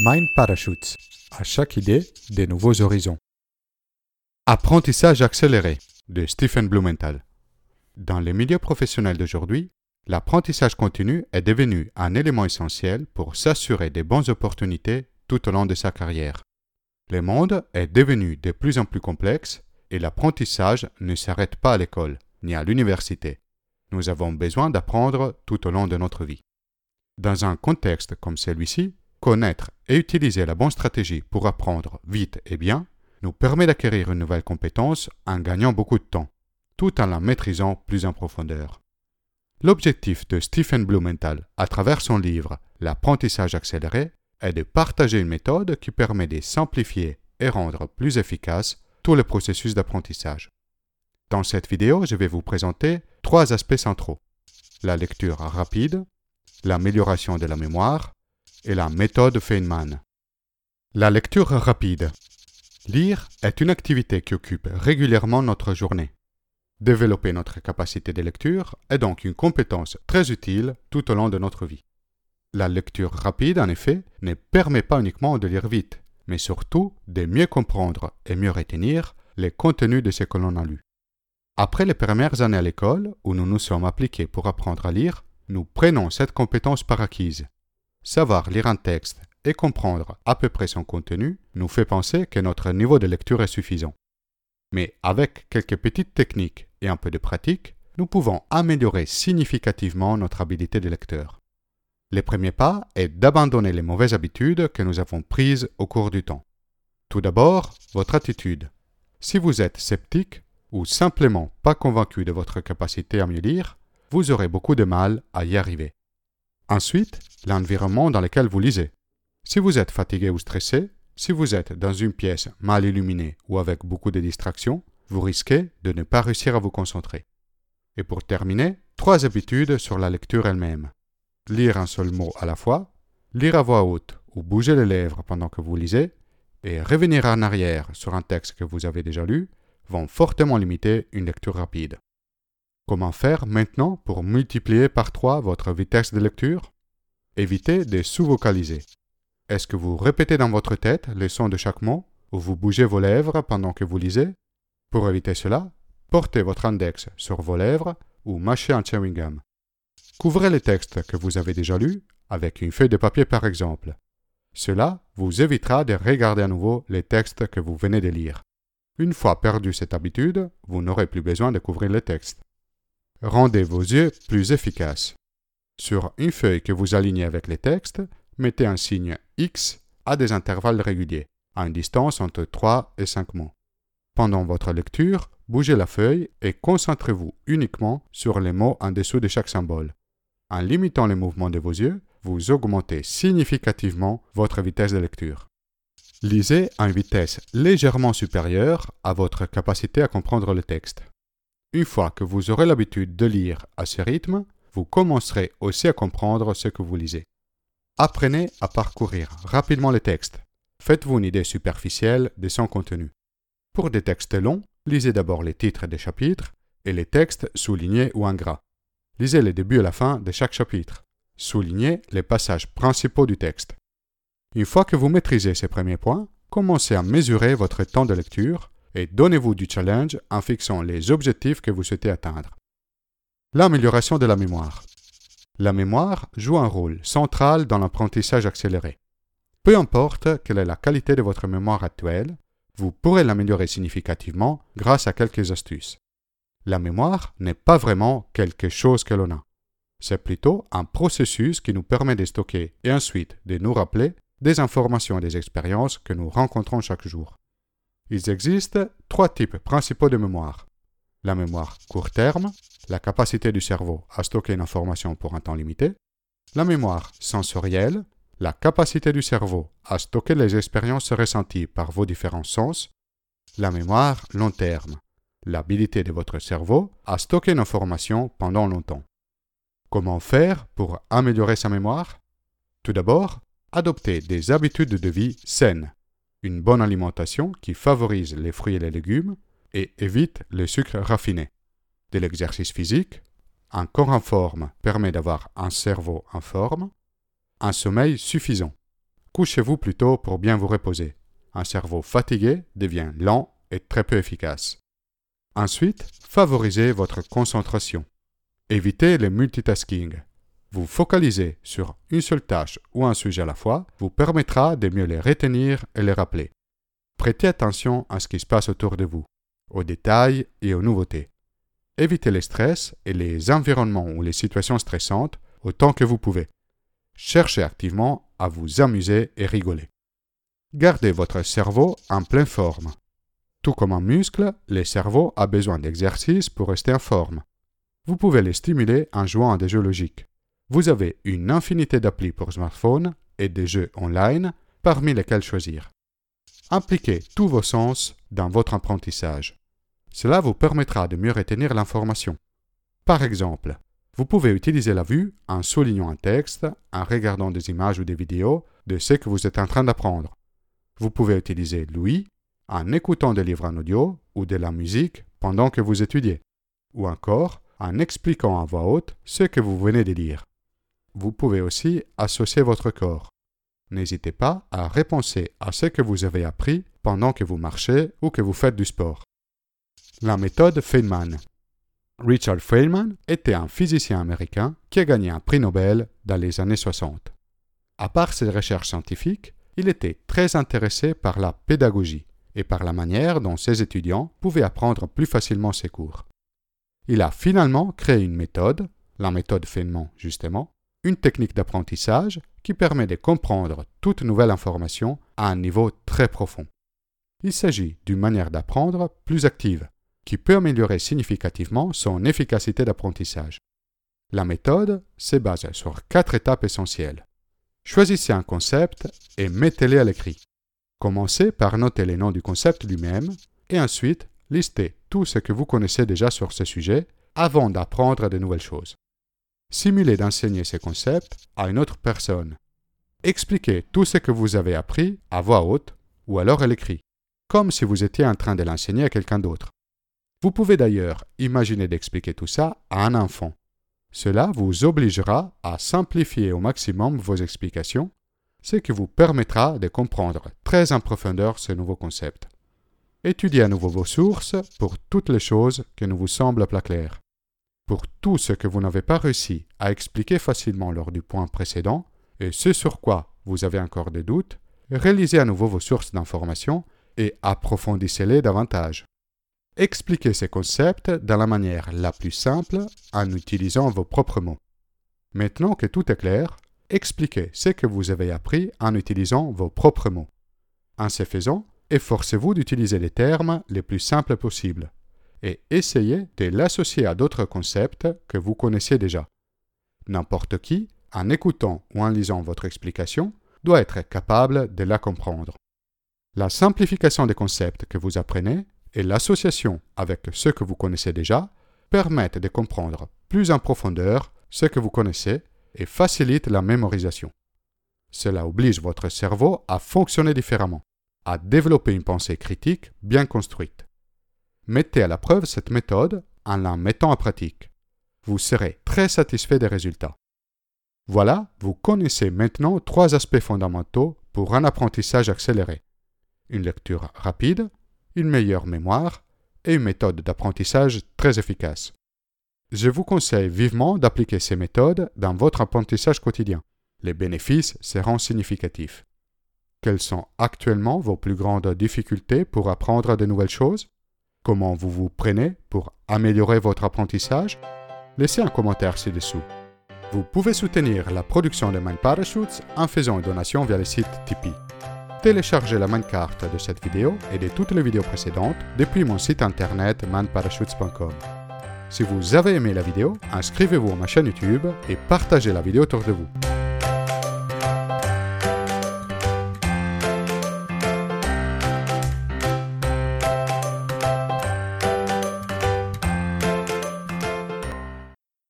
Mind Parachutes. À chaque idée, des nouveaux horizons. Apprentissage accéléré de Stephen Blumenthal. Dans les milieux professionnels d'aujourd'hui, l'apprentissage continu est devenu un élément essentiel pour s'assurer des bonnes opportunités tout au long de sa carrière. Le monde est devenu de plus en plus complexe et l'apprentissage ne s'arrête pas à l'école ni à l'université. Nous avons besoin d'apprendre tout au long de notre vie. Dans un contexte comme celui-ci, Connaître et utiliser la bonne stratégie pour apprendre vite et bien nous permet d'acquérir une nouvelle compétence en gagnant beaucoup de temps, tout en la maîtrisant plus en profondeur. L'objectif de Stephen Blumenthal à travers son livre L'apprentissage accéléré est de partager une méthode qui permet de simplifier et rendre plus efficace tout le processus d'apprentissage. Dans cette vidéo, je vais vous présenter trois aspects centraux. La lecture rapide, l'amélioration de la mémoire et la méthode Feynman. La lecture rapide. Lire est une activité qui occupe régulièrement notre journée. Développer notre capacité de lecture est donc une compétence très utile tout au long de notre vie. La lecture rapide, en effet, ne permet pas uniquement de lire vite, mais surtout de mieux comprendre et mieux retenir les contenus de ce que l'on a lu. Après les premières années à l'école, où nous nous sommes appliqués pour apprendre à lire, nous prenons cette compétence par acquise Savoir lire un texte et comprendre à peu près son contenu nous fait penser que notre niveau de lecture est suffisant. Mais avec quelques petites techniques et un peu de pratique, nous pouvons améliorer significativement notre habilité de lecteur. Le premier pas est d'abandonner les mauvaises habitudes que nous avons prises au cours du temps. Tout d'abord, votre attitude. Si vous êtes sceptique ou simplement pas convaincu de votre capacité à mieux lire, vous aurez beaucoup de mal à y arriver. Ensuite, l'environnement dans lequel vous lisez. Si vous êtes fatigué ou stressé, si vous êtes dans une pièce mal illuminée ou avec beaucoup de distractions, vous risquez de ne pas réussir à vous concentrer. Et pour terminer, trois habitudes sur la lecture elle-même. Lire un seul mot à la fois, lire à voix haute ou bouger les lèvres pendant que vous lisez, et revenir en arrière sur un texte que vous avez déjà lu vont fortement limiter une lecture rapide. Comment faire maintenant pour multiplier par 3 votre vitesse de lecture? Évitez de sous-vocaliser. Est-ce que vous répétez dans votre tête les sons de chaque mot ou vous bougez vos lèvres pendant que vous lisez? Pour éviter cela, portez votre index sur vos lèvres ou mâchez un chewing gum. Couvrez les textes que vous avez déjà lus avec une feuille de papier par exemple. Cela vous évitera de regarder à nouveau les textes que vous venez de lire. Une fois perdu cette habitude, vous n'aurez plus besoin de couvrir les textes. Rendez vos yeux plus efficaces. Sur une feuille que vous alignez avec les textes, mettez un signe X à des intervalles réguliers, à une distance entre 3 et 5 mots. Pendant votre lecture, bougez la feuille et concentrez-vous uniquement sur les mots en dessous de chaque symbole. En limitant les mouvements de vos yeux, vous augmentez significativement votre vitesse de lecture. Lisez à une vitesse légèrement supérieure à votre capacité à comprendre le texte. Une fois que vous aurez l'habitude de lire à ce rythme, vous commencerez aussi à comprendre ce que vous lisez. Apprenez à parcourir rapidement les textes. Faites-vous une idée superficielle de son contenu. Pour des textes longs, lisez d'abord les titres des chapitres et les textes soulignés ou en. Lisez le début et la fin de chaque chapitre. Soulignez les passages principaux du texte. Une fois que vous maîtrisez ces premiers points, commencez à mesurer votre temps de lecture et donnez-vous du challenge en fixant les objectifs que vous souhaitez atteindre. L'amélioration de la mémoire. La mémoire joue un rôle central dans l'apprentissage accéléré. Peu importe quelle est la qualité de votre mémoire actuelle, vous pourrez l'améliorer significativement grâce à quelques astuces. La mémoire n'est pas vraiment quelque chose que l'on a. C'est plutôt un processus qui nous permet de stocker et ensuite de nous rappeler des informations et des expériences que nous rencontrons chaque jour. Il existe trois types principaux de mémoire. La mémoire court terme, la capacité du cerveau à stocker une information pour un temps limité. La mémoire sensorielle, la capacité du cerveau à stocker les expériences ressenties par vos différents sens. La mémoire long terme, l'habilité de votre cerveau à stocker une information pendant longtemps. Comment faire pour améliorer sa mémoire? Tout d'abord, adopter des habitudes de vie saines une bonne alimentation qui favorise les fruits et les légumes et évite le sucre raffiné. De l'exercice physique, un corps en forme permet d'avoir un cerveau en forme, un sommeil suffisant. couchez-vous plutôt pour bien vous reposer. Un cerveau fatigué devient lent et très peu efficace. Ensuite, favorisez votre concentration. Évitez le multitasking. Vous focaliser sur une seule tâche ou un sujet à la fois vous permettra de mieux les retenir et les rappeler. Prêtez attention à ce qui se passe autour de vous, aux détails et aux nouveautés. Évitez les stress et les environnements ou les situations stressantes autant que vous pouvez. Cherchez activement à vous amuser et rigoler. Gardez votre cerveau en pleine forme. Tout comme un muscle, le cerveau a besoin d'exercice pour rester en forme. Vous pouvez les stimuler en jouant à des jeux logiques. Vous avez une infinité d'applis pour smartphone et des jeux online parmi lesquels choisir. Impliquez tous vos sens dans votre apprentissage. Cela vous permettra de mieux retenir l'information. Par exemple, vous pouvez utiliser la vue en soulignant un texte, en regardant des images ou des vidéos de ce que vous êtes en train d'apprendre. Vous pouvez utiliser l'ouïe en écoutant des livres en audio ou de la musique pendant que vous étudiez, ou encore en expliquant à voix haute ce que vous venez de lire. Vous pouvez aussi associer votre corps. N'hésitez pas à repenser à ce que vous avez appris pendant que vous marchez ou que vous faites du sport. La méthode Feynman. Richard Feynman était un physicien américain qui a gagné un prix Nobel dans les années 60. À part ses recherches scientifiques, il était très intéressé par la pédagogie et par la manière dont ses étudiants pouvaient apprendre plus facilement ses cours. Il a finalement créé une méthode, la méthode Feynman justement, une technique d'apprentissage qui permet de comprendre toute nouvelle information à un niveau très profond. Il s'agit d'une manière d'apprendre plus active, qui peut améliorer significativement son efficacité d'apprentissage. La méthode se base sur quatre étapes essentielles. Choisissez un concept et mettez-le à l'écrit. Commencez par noter les noms du concept lui-même et ensuite listez tout ce que vous connaissez déjà sur ce sujet avant d'apprendre de nouvelles choses. Simulez d'enseigner ces concepts à une autre personne. Expliquez tout ce que vous avez appris à voix haute ou alors à l'écrit, comme si vous étiez en train de l'enseigner à quelqu'un d'autre. Vous pouvez d'ailleurs imaginer d'expliquer tout ça à un enfant. Cela vous obligera à simplifier au maximum vos explications, ce qui vous permettra de comprendre très en profondeur ce nouveau concept. Étudiez à nouveau vos sources pour toutes les choses qui ne vous semblent pas claires. Pour tout ce que vous n'avez pas réussi à expliquer facilement lors du point précédent, et ce sur quoi vous avez encore des doutes, réalisez à nouveau vos sources d'informations et approfondissez-les davantage. Expliquez ces concepts de la manière la plus simple en utilisant vos propres mots. Maintenant que tout est clair, expliquez ce que vous avez appris en utilisant vos propres mots. En ce faisant, efforcez-vous d'utiliser les termes les plus simples possibles et essayez de l'associer à d'autres concepts que vous connaissez déjà. N'importe qui, en écoutant ou en lisant votre explication, doit être capable de la comprendre. La simplification des concepts que vous apprenez et l'association avec ce que vous connaissez déjà permettent de comprendre plus en profondeur ce que vous connaissez et facilitent la mémorisation. Cela oblige votre cerveau à fonctionner différemment, à développer une pensée critique bien construite. Mettez à la preuve cette méthode en la mettant en pratique. Vous serez très satisfait des résultats. Voilà, vous connaissez maintenant trois aspects fondamentaux pour un apprentissage accéléré. Une lecture rapide, une meilleure mémoire et une méthode d'apprentissage très efficace. Je vous conseille vivement d'appliquer ces méthodes dans votre apprentissage quotidien. Les bénéfices seront significatifs. Quelles sont actuellement vos plus grandes difficultés pour apprendre de nouvelles choses? Comment vous vous prenez pour améliorer votre apprentissage Laissez un commentaire ci-dessous. Vous pouvez soutenir la production de Mind Parachutes en faisant une donation via le site Tipeee. Téléchargez la carte de cette vidéo et de toutes les vidéos précédentes depuis mon site internet manparachutes.com. Si vous avez aimé la vidéo, inscrivez-vous à ma chaîne YouTube et partagez la vidéo autour de vous.